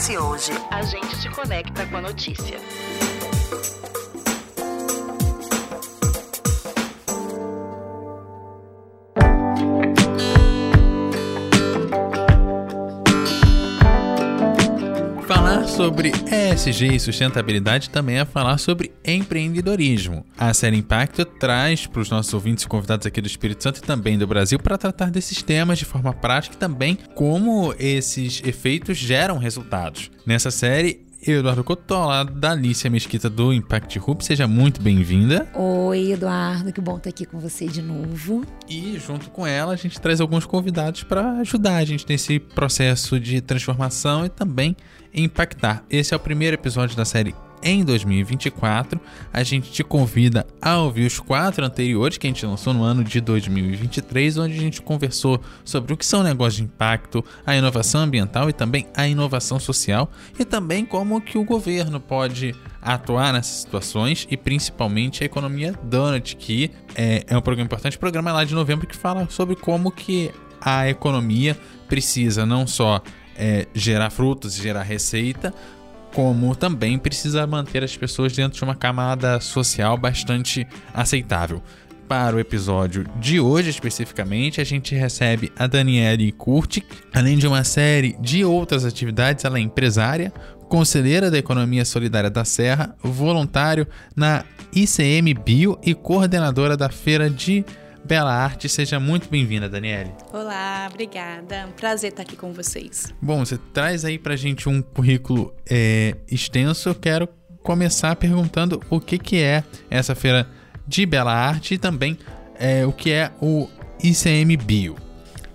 acontece hoje. A gente te conecta com a notícia. Sobre ESG e sustentabilidade também é falar sobre empreendedorismo. A série Impacto traz para os nossos ouvintes e convidados aqui do Espírito Santo e também do Brasil para tratar desses temas de forma prática e também como esses efeitos geram resultados. Nessa série, eu, Eduardo Couto, ao lado da Alicia Mesquita do Impact Hub. Seja muito bem-vinda. Oi, Eduardo, que bom estar aqui com você de novo. E junto com ela, a gente traz alguns convidados para ajudar a gente nesse processo de transformação e também impactar. Esse é o primeiro episódio da série em 2024. A gente te convida a ouvir os quatro anteriores que a gente lançou no ano de 2023, onde a gente conversou sobre o que são negócios de impacto, a inovação ambiental e também a inovação social, e também como que o governo pode atuar nessas situações e principalmente a economia donut, que é, é um programa importante, programa lá de novembro que fala sobre como que a economia precisa não só é, gerar frutos e gerar receita, como também precisa manter as pessoas dentro de uma camada social bastante aceitável. Para o episódio de hoje especificamente, a gente recebe a Daniele Curti, além de uma série de outras atividades, ela é empresária, conselheira da Economia Solidária da Serra, voluntário na ICM Bio e coordenadora da Feira de Bela Arte. Seja muito bem-vinda, Daniele. Olá, obrigada. É um prazer estar aqui com vocês. Bom, você traz aí pra gente um currículo é, extenso. Eu quero começar perguntando o que, que é essa feira de Bela Arte e também é, o que é o ICM Bio.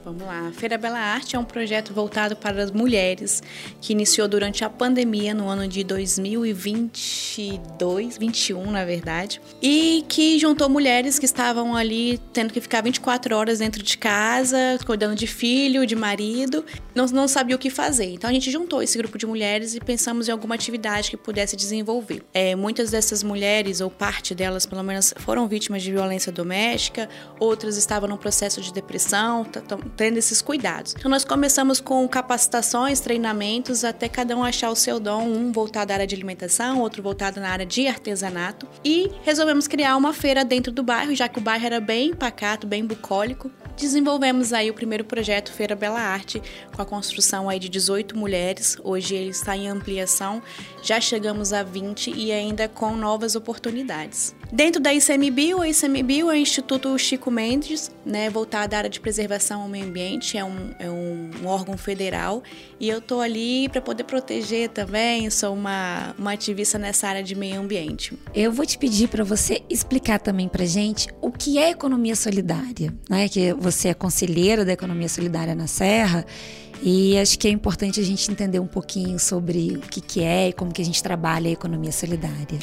Vamos lá. Feira Bela Arte é um projeto voltado para as mulheres que iniciou durante a pandemia no ano de 2022, 21 na verdade, e que juntou mulheres que estavam ali tendo que ficar 24 horas dentro de casa, cuidando de filho, de marido, não, não sabia o que fazer. Então a gente juntou esse grupo de mulheres e pensamos em alguma atividade que pudesse desenvolver. É, muitas dessas mulheres, ou parte delas pelo menos, foram vítimas de violência doméstica, outras estavam no processo de depressão, tendo esses cuidados. Então nós começamos com capacitações, treinamentos, até cada um achar o seu dom, um voltado à área de alimentação, outro voltado na área de artesanato, e resolvemos criar uma feira dentro do bairro, já que o bairro era bem pacato, bem bucólico. Desenvolvemos aí o primeiro projeto Feira Bela Arte, com a construção aí de 18 mulheres. Hoje ele está em ampliação, já chegamos a 20 e ainda com novas oportunidades. Dentro da ICMBio, a ICMBio é o Instituto Chico Mendes, né, voltado à área de preservação ao meio ambiente, é um, é um, órgão federal e eu estou ali para poder proteger também, sou uma, uma ativista nessa área de meio ambiente. Eu vou te pedir para você explicar também para gente o que é economia solidária, né? que você é conselheira da economia solidária na Serra e acho que é importante a gente entender um pouquinho sobre o que, que é e como que a gente trabalha a economia solidária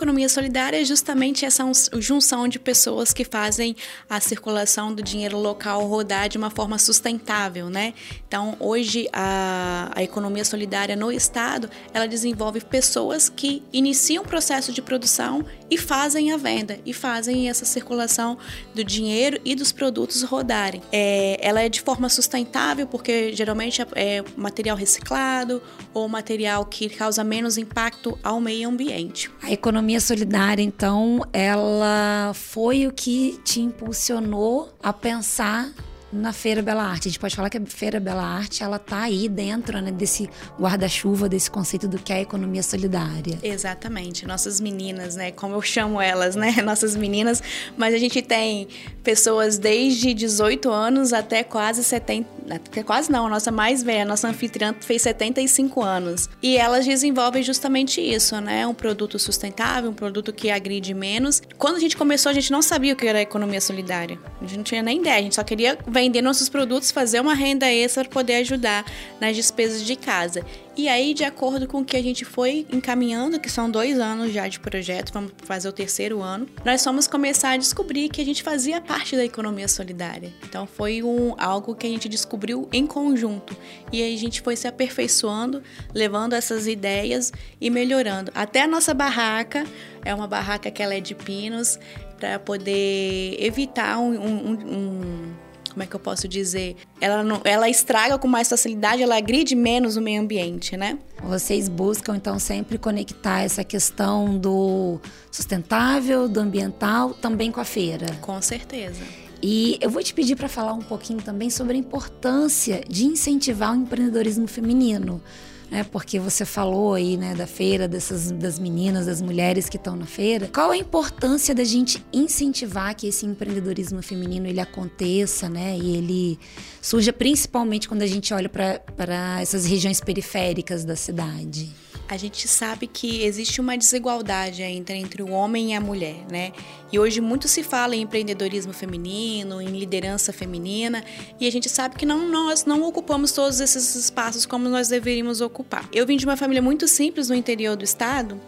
economia solidária é justamente essa junção de pessoas que fazem a circulação do dinheiro local rodar de uma forma sustentável, né? Então, hoje a, a economia solidária no estado, ela desenvolve pessoas que iniciam o processo de produção e fazem a venda e fazem essa circulação do dinheiro e dos produtos rodarem. É, ela é de forma sustentável porque geralmente é material reciclado ou material que causa menos impacto ao meio ambiente. A economia solidária, então, ela foi o que te impulsionou a pensar na Feira Bela Arte. A gente pode falar que a Feira Bela Arte ela tá aí dentro né, desse guarda-chuva, desse conceito do que é a economia solidária. Exatamente. Nossas meninas, né? Como eu chamo elas, né? Nossas meninas. Mas a gente tem pessoas desde 18 anos até quase 70. Até quase não, a nossa mais velha, a nossa anfitriã fez 75 anos. E elas desenvolvem justamente isso, né? Um produto sustentável, um produto que agride menos. Quando a gente começou, a gente não sabia o que era economia solidária. A gente não tinha nem ideia, a gente só queria vender nossos produtos, fazer uma renda extra para poder ajudar nas despesas de casa. E aí, de acordo com o que a gente foi encaminhando, que são dois anos já de projeto, vamos fazer o terceiro ano, nós fomos começar a descobrir que a gente fazia parte da economia solidária. Então, foi um, algo que a gente descobriu em conjunto. E aí, a gente foi se aperfeiçoando, levando essas ideias e melhorando. Até a nossa barraca, é uma barraca que ela é de pinos, para poder evitar um, um, um como é que eu posso dizer? Ela, não, ela estraga com mais facilidade, ela agride menos o meio ambiente, né? Vocês buscam então sempre conectar essa questão do sustentável, do ambiental, também com a feira. Com certeza. E eu vou te pedir para falar um pouquinho também sobre a importância de incentivar o empreendedorismo feminino né? Porque você falou aí, né, da feira, dessas das meninas, das mulheres que estão na feira. Qual a importância da gente incentivar que esse empreendedorismo feminino ele aconteça, né? E ele surja principalmente quando a gente olha para essas regiões periféricas da cidade a gente sabe que existe uma desigualdade entre, entre o homem e a mulher, né? E hoje muito se fala em empreendedorismo feminino, em liderança feminina, e a gente sabe que não, nós não ocupamos todos esses espaços como nós deveríamos ocupar. Eu vim de uma família muito simples no interior do estado,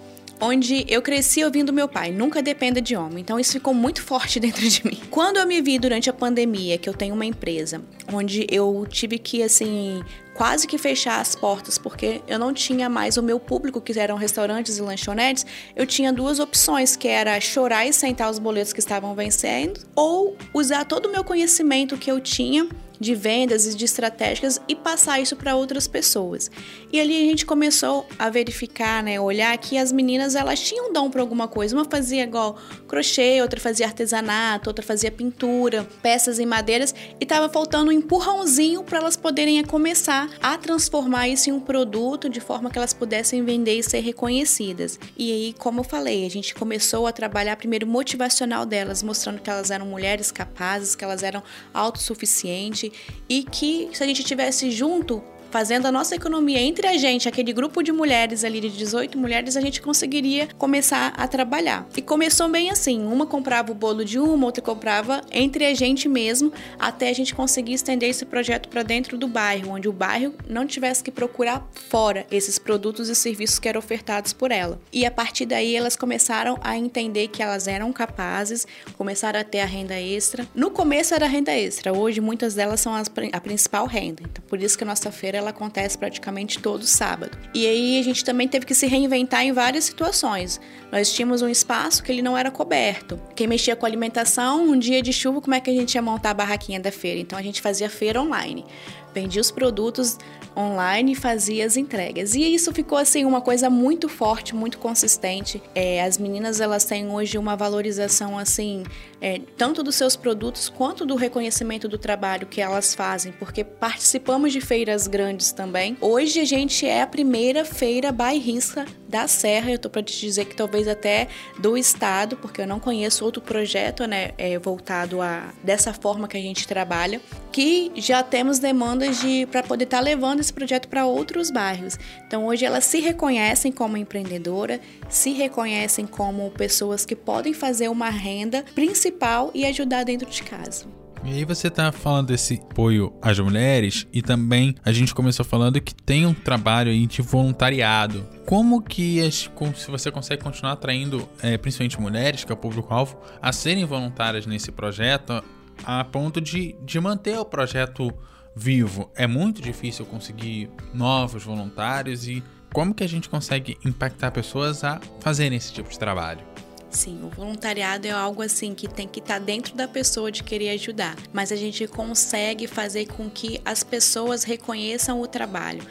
onde eu cresci ouvindo meu pai, nunca dependa de homem. Então isso ficou muito forte dentro de mim. Quando eu me vi durante a pandemia, que eu tenho uma empresa, onde eu tive que assim quase que fechar as portas porque eu não tinha mais o meu público que eram restaurantes e lanchonetes, eu tinha duas opções, que era chorar e sentar os boletos que estavam vencendo ou usar todo o meu conhecimento que eu tinha de vendas e de estratégias e passar isso para outras pessoas. E ali a gente começou a verificar, né, olhar que as meninas elas tinham dom para alguma coisa. Uma fazia igual crochê, outra fazia artesanato, outra fazia pintura, peças em madeiras e estava faltando um empurrãozinho para elas poderem começar a transformar isso em um produto de forma que elas pudessem vender e ser reconhecidas. E aí, como eu falei, a gente começou a trabalhar primeiro motivacional delas, mostrando que elas eram mulheres capazes, que elas eram autossuficientes e que se a gente tivesse junto fazendo a nossa economia entre a gente, aquele grupo de mulheres ali de 18 mulheres, a gente conseguiria começar a trabalhar. E começou bem assim: uma comprava o bolo de uma, outra comprava entre a gente mesmo, até a gente conseguir estender esse projeto para dentro do bairro, onde o bairro não tivesse que procurar fora esses produtos e serviços que eram ofertados por ela. E a partir daí elas começaram a entender que elas eram capazes, começaram a ter a renda extra. No começo era renda extra, hoje muitas delas são as, a principal renda. Então por isso que a nossa feira ela acontece praticamente todo sábado. E aí a gente também teve que se reinventar em várias situações. Nós tínhamos um espaço que ele não era coberto. Quem mexia com alimentação, um dia de chuva, como é que a gente ia montar a barraquinha da feira? Então a gente fazia feira online vendia os produtos online e fazia as entregas. E isso ficou assim uma coisa muito forte, muito consistente. É, as meninas elas têm hoje uma valorização assim é, tanto dos seus produtos quanto do reconhecimento do trabalho que elas fazem, porque participamos de feiras grandes também. Hoje a gente é a primeira feira bairrista da Serra. Eu tô para te dizer que talvez até do estado, porque eu não conheço outro projeto, né, é, voltado a dessa forma que a gente trabalha, que já temos demanda demandas de para poder estar tá levando esse projeto para outros bairros. Então hoje elas se reconhecem como empreendedora, se reconhecem como pessoas que podem fazer uma renda principal e ajudar dentro de casa. E aí você tá falando desse apoio às mulheres e também a gente começou falando que tem um trabalho aí de voluntariado. Como que as, se você consegue continuar atraindo é, principalmente mulheres, que é o público-alvo, a serem voluntárias nesse projeto a ponto de, de manter o projeto vivo, é muito difícil conseguir novos voluntários e como que a gente consegue impactar pessoas a fazerem esse tipo de trabalho? Sim, o voluntariado é algo assim que tem que estar tá dentro da pessoa de querer ajudar, mas a gente consegue fazer com que as pessoas reconheçam o trabalho.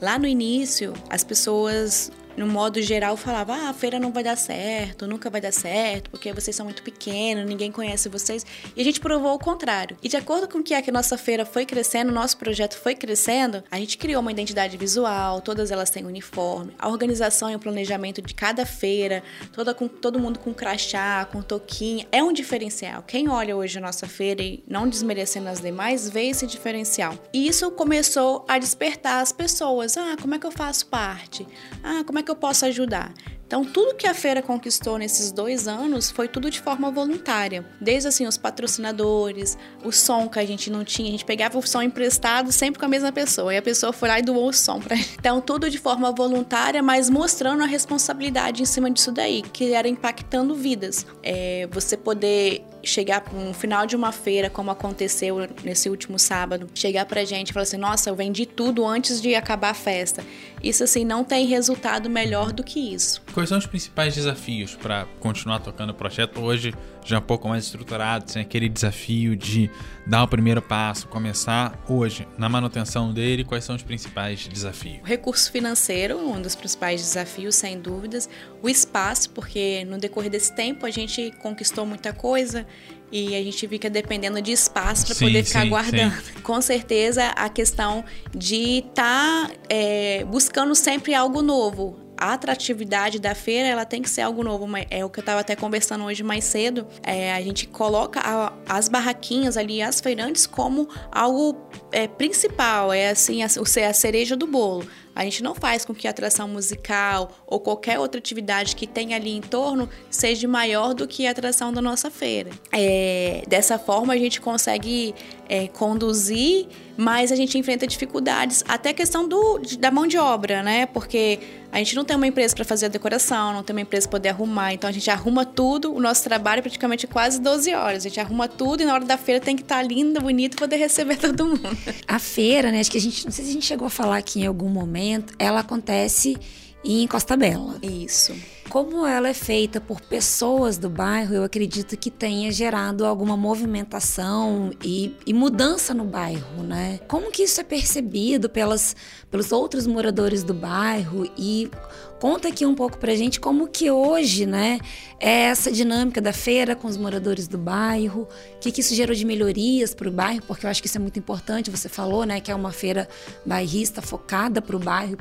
Lá no início, as pessoas no modo geral, falava: ah, a feira não vai dar certo, nunca vai dar certo, porque vocês são muito pequenos, ninguém conhece vocês. E a gente provou o contrário. E de acordo com o que é que a nossa feira foi crescendo, nosso projeto foi crescendo, a gente criou uma identidade visual, todas elas têm uniforme, a organização e o planejamento de cada feira, toda com todo mundo com crachá, com toquinha, é um diferencial. Quem olha hoje a nossa feira e não desmerecendo as demais, vê esse diferencial. E isso começou a despertar as pessoas. Ah, como é que eu faço parte? Ah, como é que eu posso ajudar? Então, tudo que a feira conquistou nesses dois anos foi tudo de forma voluntária. Desde assim, os patrocinadores, o som que a gente não tinha, a gente pegava o som emprestado sempre com a mesma pessoa, e a pessoa foi lá e doou o som pra gente. Então, tudo de forma voluntária, mas mostrando a responsabilidade em cima disso daí, que era impactando vidas. É, você poder chegar no final de uma feira, como aconteceu nesse último sábado, chegar pra gente e falar assim: nossa, eu vendi tudo antes de acabar a festa. Isso, assim, não tem resultado melhor do que isso. Quais são os principais desafios para continuar tocando o projeto hoje, já um pouco mais estruturado, sem aquele desafio de dar o primeiro passo, começar hoje na manutenção dele? Quais são os principais desafios? O recurso financeiro, um dos principais desafios, sem dúvidas. O espaço, porque no decorrer desse tempo a gente conquistou muita coisa e a gente fica dependendo de espaço para poder ficar sim, guardando. sim. Com certeza a questão de estar tá, é, buscando sempre algo novo. A atratividade da feira ela tem que ser algo novo. É o que eu estava até conversando hoje mais cedo. É, a gente coloca a, as barraquinhas ali, as feirantes, como algo é, principal. É assim, a, a cereja do bolo. A gente não faz com que a atração musical ou qualquer outra atividade que tenha ali em torno seja maior do que a atração da nossa feira. É, dessa forma, a gente consegue é, conduzir, mas a gente enfrenta dificuldades, até a questão do, da mão de obra, né? Porque a gente não tem uma empresa para fazer a decoração, não tem uma empresa para poder arrumar, então a gente arruma tudo. O nosso trabalho é praticamente quase 12 horas. A gente arruma tudo e na hora da feira tem que estar tá linda, bonita, poder receber todo mundo. A feira, né? Acho que a gente, não sei se a gente chegou a falar aqui em algum momento, ela acontece em Costa Bela. Isso. Como ela é feita por pessoas do bairro, eu acredito que tenha gerado alguma movimentação e, e, mudança no bairro, né? Como que isso é percebido pelas, pelos outros moradores do bairro e conta aqui um pouco pra gente como que hoje, né, é essa dinâmica da feira com os moradores do bairro, o que, que isso gerou de melhorias para o bairro, porque eu acho que isso é muito importante. Você falou, né, que é uma feira bairrista focada para o bairro,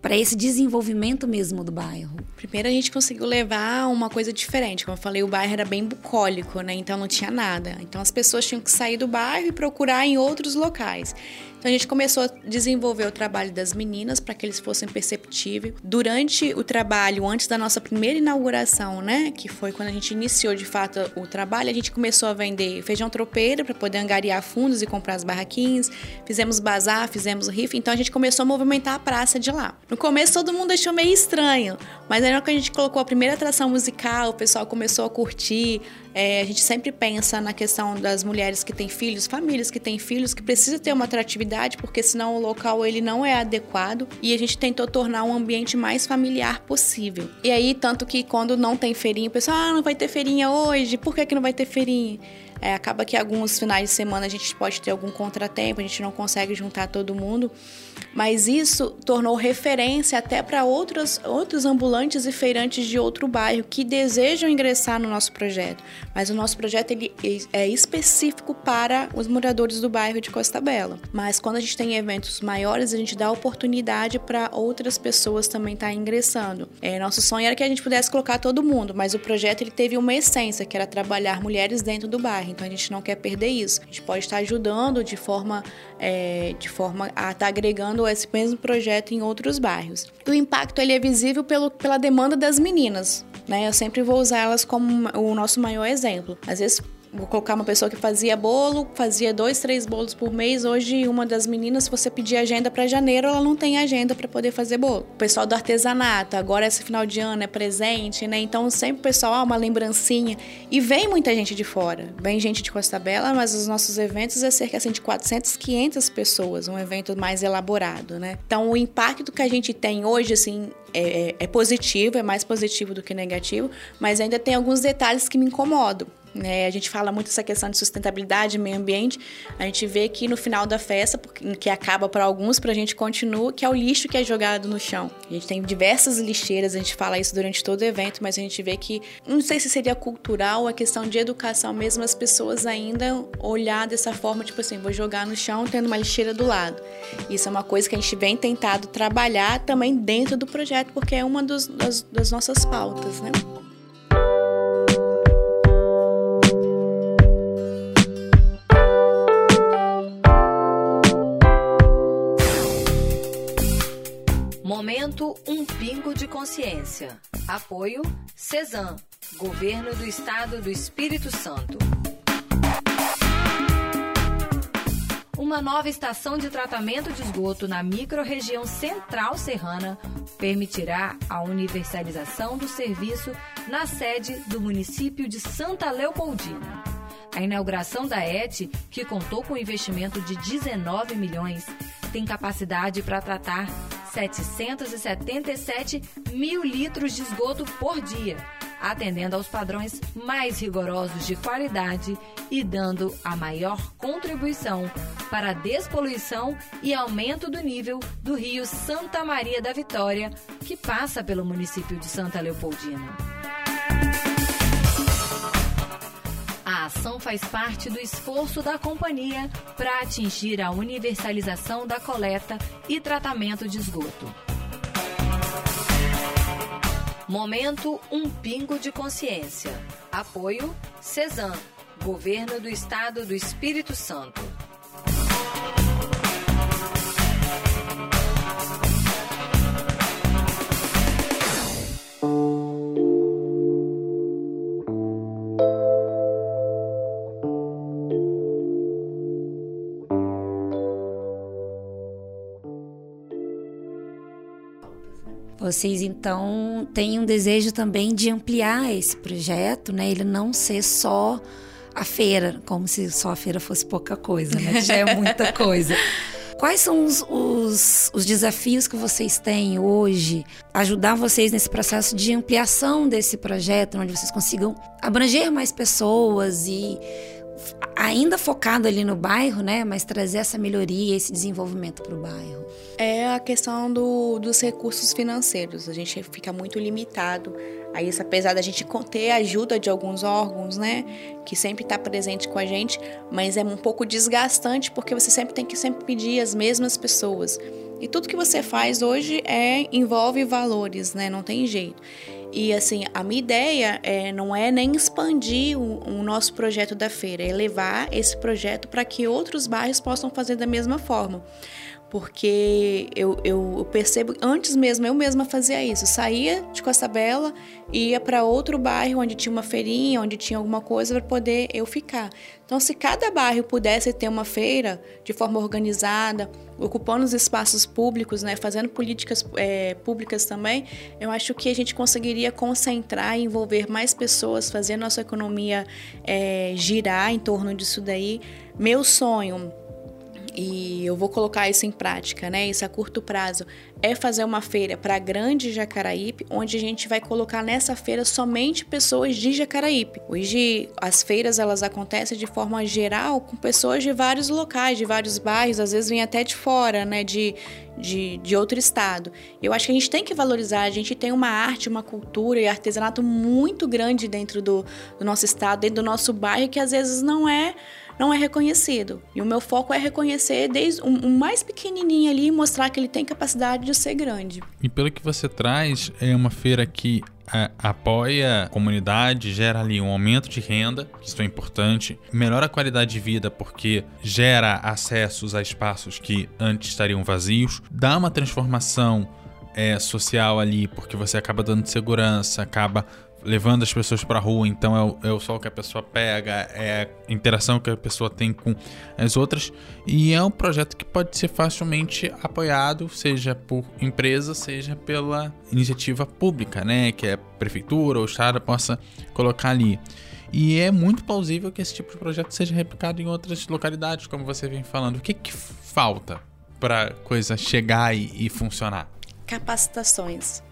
para esse desenvolvimento mesmo do bairro. Primeiro a gente conseguiu levar uma coisa diferente. Como eu falei, o bairro era bem bucólico, né? Então não tinha nada. Então as pessoas tinham que sair do bairro e procurar em outros locais. Então a gente começou a desenvolver o trabalho das meninas para que eles fossem perceptíveis. Durante o trabalho, antes da nossa primeira inauguração, né, que foi quando a gente iniciou de fato o trabalho, a gente começou a vender feijão tropeiro para poder angariar fundos e comprar as barraquinhas. Fizemos bazar, fizemos rifa, então a gente começou a movimentar a praça de lá. No começo todo mundo achou meio estranho, mas aí na hora que a gente colocou a primeira atração musical, o pessoal começou a curtir, é, a gente sempre pensa na questão das mulheres que têm filhos, famílias que têm filhos, que precisa ter uma atratividade, porque senão o local ele não é adequado. E a gente tentou tornar um ambiente mais familiar possível. E aí, tanto que quando não tem feirinha, o pessoal, ah, não vai ter feirinha hoje, por que, que não vai ter feirinha? É, acaba que alguns finais de semana a gente pode ter algum contratempo, a gente não consegue juntar todo mundo mas isso tornou referência até para outros, outros ambulantes e feirantes de outro bairro que desejam ingressar no nosso projeto. Mas o nosso projeto ele é específico para os moradores do bairro de Costa Bela. Mas quando a gente tem eventos maiores, a gente dá oportunidade para outras pessoas também estar tá ingressando. É, nosso sonho era que a gente pudesse colocar todo mundo, mas o projeto ele teve uma essência, que era trabalhar mulheres dentro do bairro. Então a gente não quer perder isso. A gente pode estar ajudando de forma, é, de forma a estar tá agregando esse mesmo projeto em outros bairros. O impacto ele é visível pelo, pela demanda das meninas. Né? Eu sempre vou usar elas como o nosso maior exemplo. Às vezes Vou colocar uma pessoa que fazia bolo, fazia dois, três bolos por mês. Hoje, uma das meninas, se você pedir agenda para janeiro, ela não tem agenda para poder fazer bolo. O pessoal do artesanato, agora esse final de ano é presente, né? Então, sempre o pessoal, ah, uma lembrancinha. E vem muita gente de fora. Vem gente de Costa Bela, mas os nossos eventos é cerca assim, de 400, 500 pessoas. Um evento mais elaborado, né? Então, o impacto que a gente tem hoje, assim, é, é, é positivo, é mais positivo do que negativo, mas ainda tem alguns detalhes que me incomodam. Né? A gente fala muito essa questão de sustentabilidade, meio ambiente. A gente vê que no final da festa, que acaba para alguns, para a gente continua, que é o lixo que é jogado no chão. A gente tem diversas lixeiras, a gente fala isso durante todo o evento, mas a gente vê que, não sei se seria cultural a questão de educação mesmo, as pessoas ainda olhar dessa forma, tipo assim, vou jogar no chão tendo uma lixeira do lado. Isso é uma coisa que a gente vem tentado trabalhar também dentro do projeto, porque é uma dos, das, das nossas pautas, né? Momento Um Pingo de Consciência. Apoio CESAM, Governo do Estado do Espírito Santo. Uma nova estação de tratamento de esgoto na microrregião central serrana permitirá a universalização do serviço na sede do município de Santa Leopoldina. A inauguração da ET, que contou com investimento de 19 milhões, tem capacidade para tratar 777 mil litros de esgoto por dia, atendendo aos padrões mais rigorosos de qualidade e dando a maior contribuição para a despoluição e aumento do nível do rio Santa Maria da Vitória, que passa pelo município de Santa Leopoldina. A ação faz parte do esforço da companhia para atingir a universalização da coleta e tratamento de esgoto. Momento Um Pingo de Consciência. Apoio CESAM, Governo do Estado do Espírito Santo. Vocês então têm um desejo também de ampliar esse projeto, né? Ele não ser só a feira, como se só a feira fosse pouca coisa, né? Já é muita coisa. Quais são os, os, os, desafios que vocês têm hoje? Ajudar vocês nesse processo de ampliação desse projeto, onde vocês consigam abranger mais pessoas e ainda focado ali no bairro, né? Mas trazer essa melhoria, esse desenvolvimento para o bairro. É a questão do, dos recursos financeiros. A gente fica muito limitado a isso, apesar da gente ter a ajuda de alguns órgãos, né? Que sempre está presente com a gente, mas é um pouco desgastante porque você sempre tem que sempre pedir as mesmas pessoas. E tudo que você faz hoje é envolve valores, né? Não tem jeito. E assim, a minha ideia é, não é nem expandir o, o nosso projeto da feira, é levar esse projeto para que outros bairros possam fazer da mesma forma porque eu, eu, percebo, antes mesmo, eu mesma fazia isso. Saía de Costa Bela, ia para outro bairro onde tinha uma feirinha, onde tinha alguma coisa para poder eu ficar. Então, se cada bairro pudesse ter uma feira de forma organizada, ocupando os espaços públicos, né, fazendo políticas é, públicas também, eu acho que a gente conseguiria concentrar e envolver mais pessoas, fazer a nossa economia é, girar em torno disso daí. Meu sonho e eu vou colocar isso em prática, né? Isso a curto prazo é fazer uma feira para Grande Jacaraípe, onde a gente vai colocar nessa feira somente pessoas de Jacaraípe. Hoje as feiras elas acontecem de forma geral com pessoas de vários locais, de vários bairros, às vezes vem até de fora, né? De, de, de outro estado. Eu acho que a gente tem que valorizar, a gente tem uma arte, uma cultura e artesanato muito grande dentro do, do nosso estado, dentro do nosso bairro, que às vezes não é não é reconhecido. E o meu foco é reconhecer desde o um, um mais pequenininho ali e mostrar que ele tem capacidade de ser grande. E pelo que você traz, é uma feira que é, apoia a comunidade, gera ali um aumento de renda, isso é importante, melhora a qualidade de vida porque gera acessos a espaços que antes estariam vazios, dá uma transformação é, social ali, porque você acaba dando segurança, acaba levando as pessoas para rua, então é o, é o sol que a pessoa pega, é a interação que a pessoa tem com as outras, e é um projeto que pode ser facilmente apoiado, seja por empresa, seja pela iniciativa pública, né, que é a prefeitura ou o estado possa colocar ali. E é muito plausível que esse tipo de projeto seja replicado em outras localidades, como você vem falando. O que, que falta para coisa chegar e, e funcionar? Capacitações.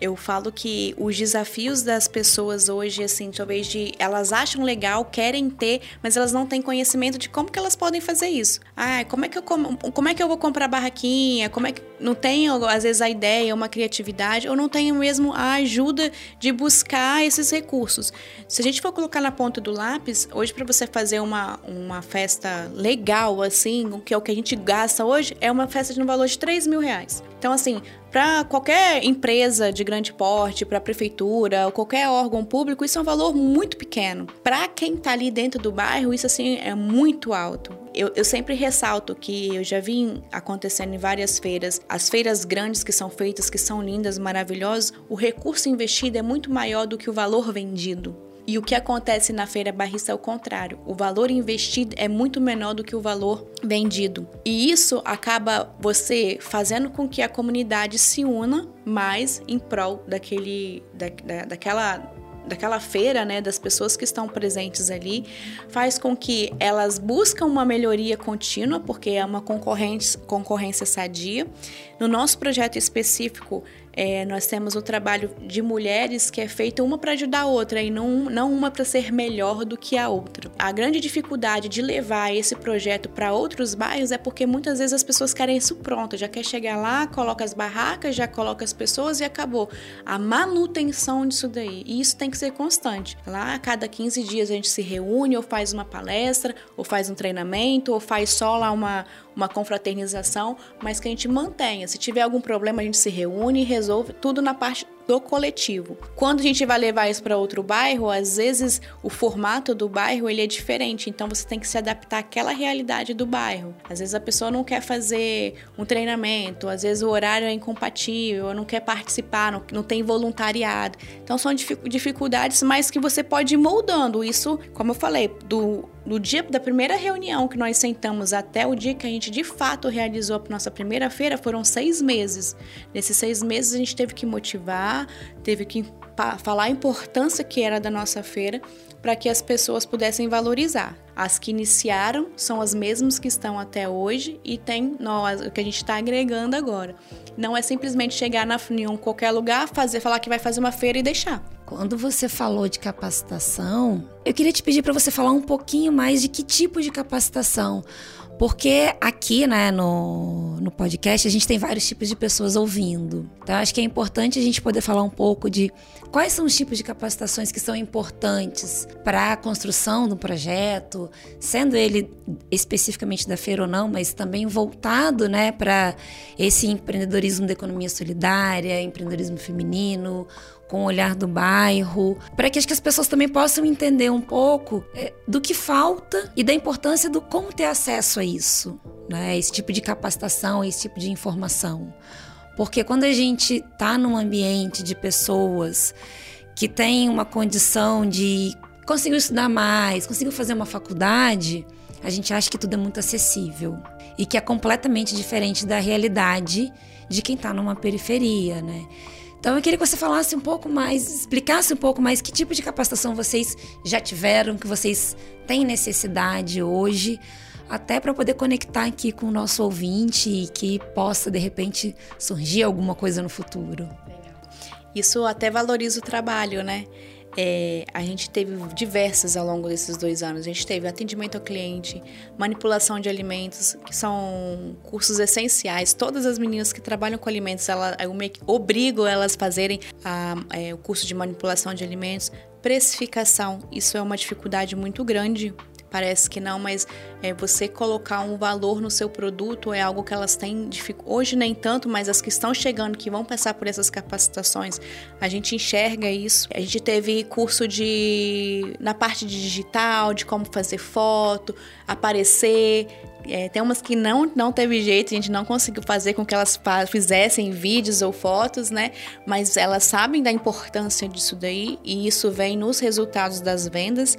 Eu falo que os desafios das pessoas hoje, assim, talvez de elas acham legal, querem ter, mas elas não têm conhecimento de como que elas podem fazer isso. Ah, como é que eu como, é que eu vou comprar barraquinha? Como é que não tenho às vezes a ideia, uma criatividade, ou não tenho mesmo a ajuda de buscar esses recursos. Se a gente for colocar na ponta do lápis, hoje para você fazer uma, uma festa legal assim, que é o que a gente gasta hoje, é uma festa de um valor de 3 mil reais. Então, assim, para qualquer empresa de grande porte, para a prefeitura ou qualquer órgão público, isso é um valor muito pequeno. Para quem está ali dentro do bairro, isso assim é muito alto. Eu, eu, sempre ressalto que eu já vi acontecendo em várias feiras, as feiras grandes que são feitas, que são lindas, maravilhosas, o recurso investido é muito maior do que o valor vendido. E o que acontece na feira barrista é o contrário. O valor investido é muito menor do que o valor vendido. E isso acaba você fazendo com que a comunidade se una mais em prol daquele, da, da, daquela daquela feira, né, das pessoas que estão presentes ali, faz com que elas buscam uma melhoria contínua, porque é uma concorrência, concorrência sadia. No nosso projeto específico, é, nós temos o trabalho de mulheres que é feito uma para ajudar a outra e não, não uma para ser melhor do que a outra. A grande dificuldade de levar esse projeto para outros bairros é porque muitas vezes as pessoas querem isso pronto, já quer chegar lá, coloca as barracas, já coloca as pessoas e acabou. A manutenção disso daí. E isso tem que ser constante. Lá a cada 15 dias a gente se reúne ou faz uma palestra, ou faz um treinamento, ou faz só lá uma, uma confraternização, mas que a gente mantenha. Se tiver algum problema, a gente se reúne e resolve tudo na parte do coletivo. Quando a gente vai levar isso para outro bairro, às vezes o formato do bairro ele é diferente, então você tem que se adaptar àquela realidade do bairro. Às vezes a pessoa não quer fazer um treinamento, às vezes o horário é incompatível, não quer participar, não, não tem voluntariado. Então são dificuldades, mas que você pode ir moldando isso, como eu falei, do no dia da primeira reunião que nós sentamos até o dia que a gente de fato realizou a nossa primeira feira foram seis meses. Nesses seis meses a gente teve que motivar, teve que falar a importância que era da nossa feira para que as pessoas pudessem valorizar. As que iniciaram são as mesmas que estão até hoje e tem o que a gente está agregando agora. Não é simplesmente chegar na, em qualquer lugar, fazer, falar que vai fazer uma feira e deixar. Quando você falou de capacitação, eu queria te pedir para você falar um pouquinho mais de que tipo de capacitação. Porque aqui, né, no, no podcast, a gente tem vários tipos de pessoas ouvindo. Então, acho que é importante a gente poder falar um pouco de quais são os tipos de capacitações que são importantes para a construção do projeto, sendo ele especificamente da feira ou não, mas também voltado, né, para esse empreendedorismo da economia solidária, empreendedorismo feminino, com o olhar do bairro, para que, que as pessoas também possam entender um pouco é, do que falta e da importância do como ter acesso a isso, né? Esse tipo de capacitação, esse tipo de informação. Porque quando a gente está num ambiente de pessoas que têm uma condição de conseguir estudar mais, conseguir fazer uma faculdade, a gente acha que tudo é muito acessível e que é completamente diferente da realidade de quem está numa periferia, né? Então eu queria que você falasse um pouco mais, explicasse um pouco mais que tipo de capacitação vocês já tiveram, que vocês têm necessidade hoje, até para poder conectar aqui com o nosso ouvinte e que possa de repente surgir alguma coisa no futuro. Isso até valoriza o trabalho, né? É, a gente teve diversas ao longo desses dois anos. A gente teve atendimento ao cliente, manipulação de alimentos, que são cursos essenciais. Todas as meninas que trabalham com alimentos, ela, eu obrigo elas a fazerem a, é, o curso de manipulação de alimentos. Precificação, isso é uma dificuldade muito grande parece que não, mas é, você colocar um valor no seu produto é algo que elas têm hoje nem tanto, mas as que estão chegando, que vão passar por essas capacitações, a gente enxerga isso. A gente teve curso de na parte de digital, de como fazer foto, aparecer. É, tem umas que não, não teve jeito, a gente não conseguiu fazer com que elas fizessem vídeos ou fotos, né? Mas elas sabem da importância disso daí e isso vem nos resultados das vendas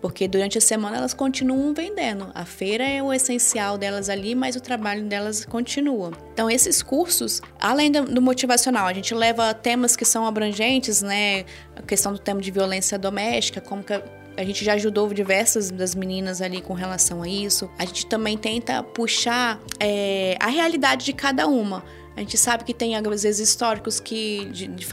porque durante a semana elas continuam vendendo. A feira é o essencial delas ali, mas o trabalho delas continua. Então, esses cursos, além do motivacional, a gente leva temas que são abrangentes, né? A questão do tema de violência doméstica, como que a gente já ajudou diversas das meninas ali com relação a isso. A gente também tenta puxar é, a realidade de cada uma. A gente sabe que tem, às vezes, históricos que de, de,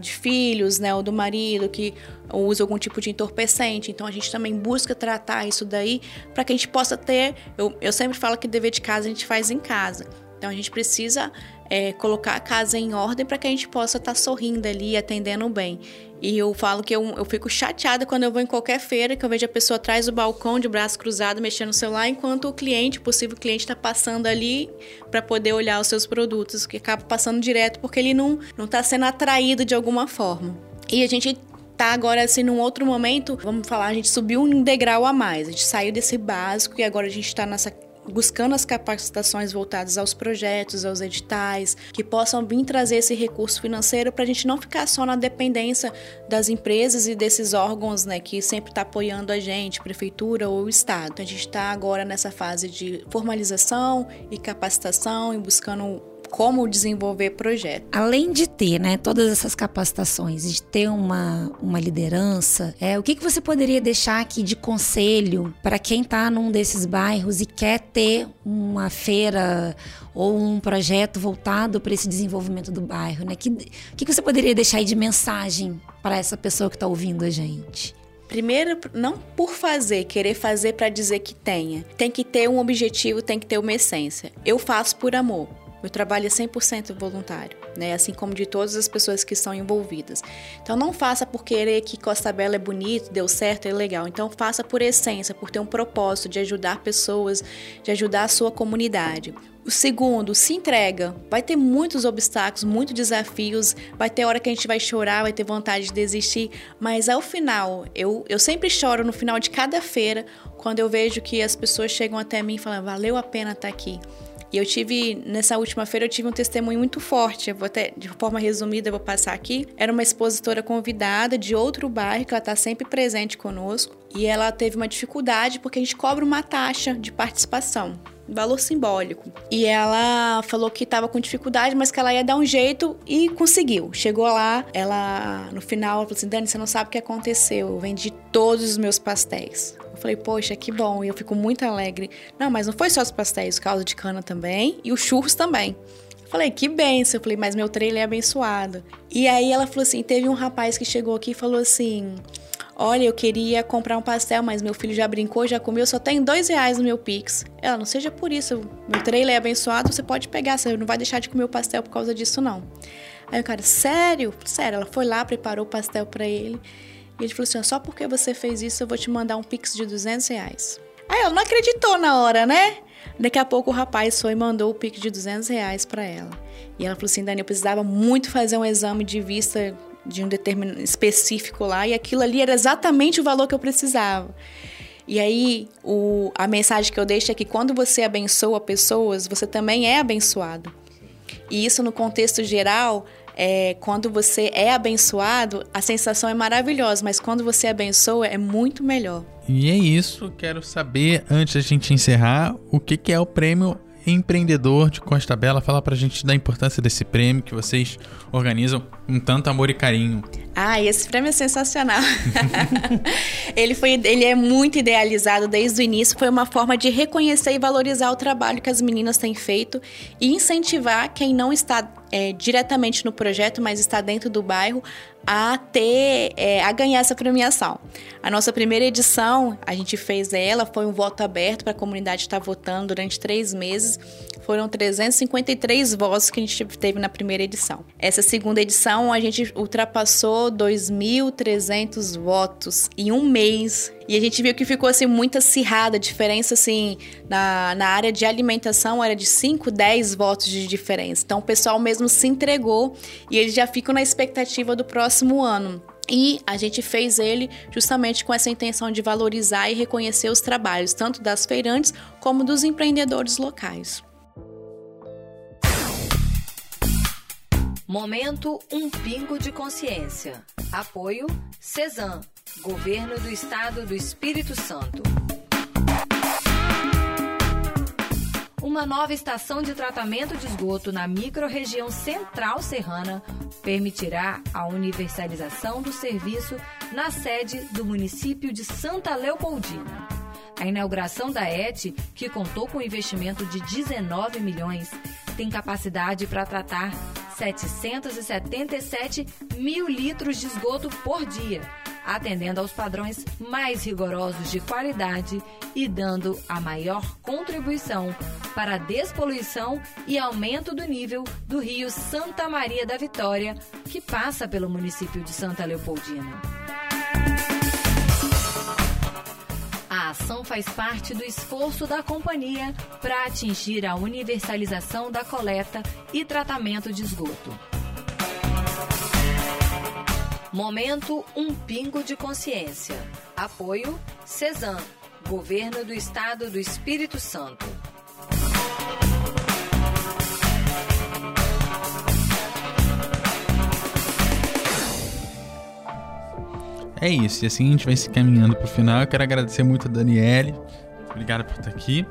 de filhos, né, ou do marido, que usa algum tipo de entorpecente. Então, a gente também busca tratar isso daí para que a gente possa ter. Eu, eu sempre falo que dever de casa a gente faz em casa. Então, a gente precisa é, colocar a casa em ordem para que a gente possa estar tá sorrindo ali, atendendo bem. E eu falo que eu, eu fico chateada quando eu vou em qualquer feira, que eu vejo a pessoa atrás do balcão de braço cruzado mexendo no celular, enquanto o cliente, o possível cliente, está passando ali para poder olhar os seus produtos, que acaba passando direto porque ele não está sendo atraído de alguma forma. E a gente tá agora assim num outro momento, vamos falar, a gente subiu um degrau a mais. A gente saiu desse básico e agora a gente está nessa buscando as capacitações voltadas aos projetos, aos editais, que possam vir trazer esse recurso financeiro para a gente não ficar só na dependência das empresas e desses órgãos né, que sempre está apoiando a gente, prefeitura ou Estado. A gente está agora nessa fase de formalização e capacitação e buscando como desenvolver projeto. Além de ter, né, todas essas capacitações, de ter uma, uma liderança, é, o que, que você poderia deixar aqui de conselho para quem está num desses bairros e quer ter uma feira ou um projeto voltado para esse desenvolvimento do bairro, né? Que, o que, que você poderia deixar aí de mensagem para essa pessoa que está ouvindo a gente? Primeiro, não por fazer, querer fazer para dizer que tenha. Tem que ter um objetivo, tem que ter uma essência. Eu faço por amor. Meu trabalho é 100% voluntário, né? Assim como de todas as pessoas que estão envolvidas. Então não faça por querer que Costa Bela é bonito, deu certo, é legal. Então faça por essência, por ter um propósito de ajudar pessoas, de ajudar a sua comunidade. O segundo, se entrega. Vai ter muitos obstáculos, muitos desafios. Vai ter hora que a gente vai chorar, vai ter vontade de desistir. Mas ao final, eu, eu sempre choro no final de cada feira quando eu vejo que as pessoas chegam até mim e falam: valeu a pena estar aqui. E eu tive, nessa última feira, eu tive um testemunho muito forte. Eu vou até, de forma resumida, eu vou passar aqui. Era uma expositora convidada de outro bairro, que ela está sempre presente conosco. E ela teve uma dificuldade porque a gente cobra uma taxa de participação valor simbólico. E ela falou que estava com dificuldade, mas que ela ia dar um jeito e conseguiu. Chegou lá, ela no final ela falou assim: Dani, você não sabe o que aconteceu. Eu vendi todos os meus pastéis. Eu falei, poxa, que bom, e eu fico muito alegre. Não, mas não foi só os pastéis, o caldo de cana também e os churros também. Eu falei, que benção. Eu falei, mas meu trailer é abençoado. E aí ela falou assim: teve um rapaz que chegou aqui e falou assim: Olha, eu queria comprar um pastel, mas meu filho já brincou, já comeu, só tem dois reais no meu Pix. Ela, não seja por isso, meu trailer é abençoado, você pode pegar, você não vai deixar de comer o pastel por causa disso, não. Aí o cara, sério? Sério, ela foi lá, preparou o pastel para ele. E ele falou assim: só porque você fez isso, eu vou te mandar um pix de 200 reais. Aí ela não acreditou na hora, né? Daqui a pouco o rapaz foi e mandou o pix de 200 reais para ela. E ela falou assim: Dani, eu precisava muito fazer um exame de vista de um determinado específico lá, e aquilo ali era exatamente o valor que eu precisava. E aí, o, a mensagem que eu deixo é que quando você abençoa pessoas, você também é abençoado. E isso, no contexto geral, é, quando você é abençoado, a sensação é maravilhosa, mas quando você abençoa, é muito melhor. E é isso, quero saber, antes da gente encerrar, o que, que é o prêmio empreendedor de Costa Bela. Fala pra gente da importância desse prêmio que vocês organizam com tanto amor e carinho. Ah, esse prêmio é sensacional. ele, foi, ele é muito idealizado desde o início. Foi uma forma de reconhecer e valorizar o trabalho que as meninas têm feito e incentivar quem não está é, diretamente no projeto, mas está dentro do bairro, a ter, é, a ganhar essa premiação. A nossa primeira edição, a gente fez ela, foi um voto aberto para a comunidade estar votando durante três meses. Foram 353 votos que a gente teve na primeira edição. Essa segunda edição, a gente ultrapassou 2.300 votos em um mês e a gente viu que ficou assim muito acirrada a diferença assim na, na área de alimentação era de 5, 10 votos de diferença. Então o pessoal mesmo se entregou e eles já ficam na expectativa do próximo ano. E a gente fez ele justamente com essa intenção de valorizar e reconhecer os trabalhos, tanto das feirantes como dos empreendedores locais. Momento Um Pingo de Consciência. Apoio CESAM, Governo do Estado do Espírito Santo. Uma nova estação de tratamento de esgoto na microrregião central serrana permitirá a universalização do serviço na sede do município de Santa Leopoldina. A inauguração da ET, que contou com investimento de 19 milhões, tem capacidade para tratar 777 mil litros de esgoto por dia, atendendo aos padrões mais rigorosos de qualidade e dando a maior contribuição para a despoluição e aumento do nível do rio Santa Maria da Vitória, que passa pelo município de Santa Leopoldina. A ação faz parte do esforço da companhia para atingir a universalização da coleta e tratamento de esgoto. Momento Um Pingo de Consciência. Apoio CESAM, Governo do Estado do Espírito Santo. É isso. E assim a gente vai se caminhando pro final. Eu quero agradecer muito a Daniele. Obrigado por estar aqui.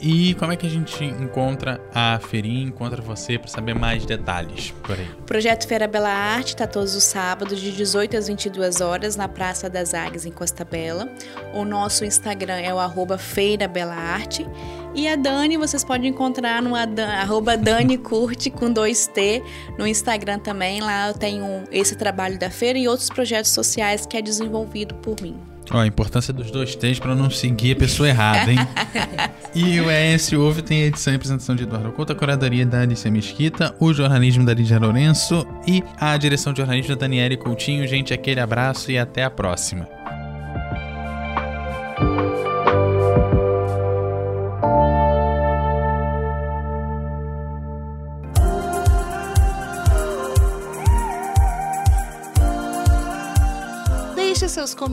E como é que a gente encontra a Feirinha, encontra você para saber mais detalhes por aí? O projeto Feira Bela Arte está todos os sábados de 18 às 22 horas na Praça das Águias em Costa Bela. O nosso Instagram é o arroba Feira Bela Arte. E a Dani vocês podem encontrar no arroba Dani Curte com dois T no Instagram também. Lá eu tenho esse trabalho da feira e outros projetos sociais que é desenvolvido por mim. Ó, a importância dos dois T's para não seguir a pessoa errada, hein? e o ES Ouve tem a edição e apresentação de Eduardo Couto, a curadoria da Alice Mesquita, o jornalismo da Lídia Lourenço e a direção de jornalismo da Daniele Coutinho. Gente, aquele abraço e até a próxima.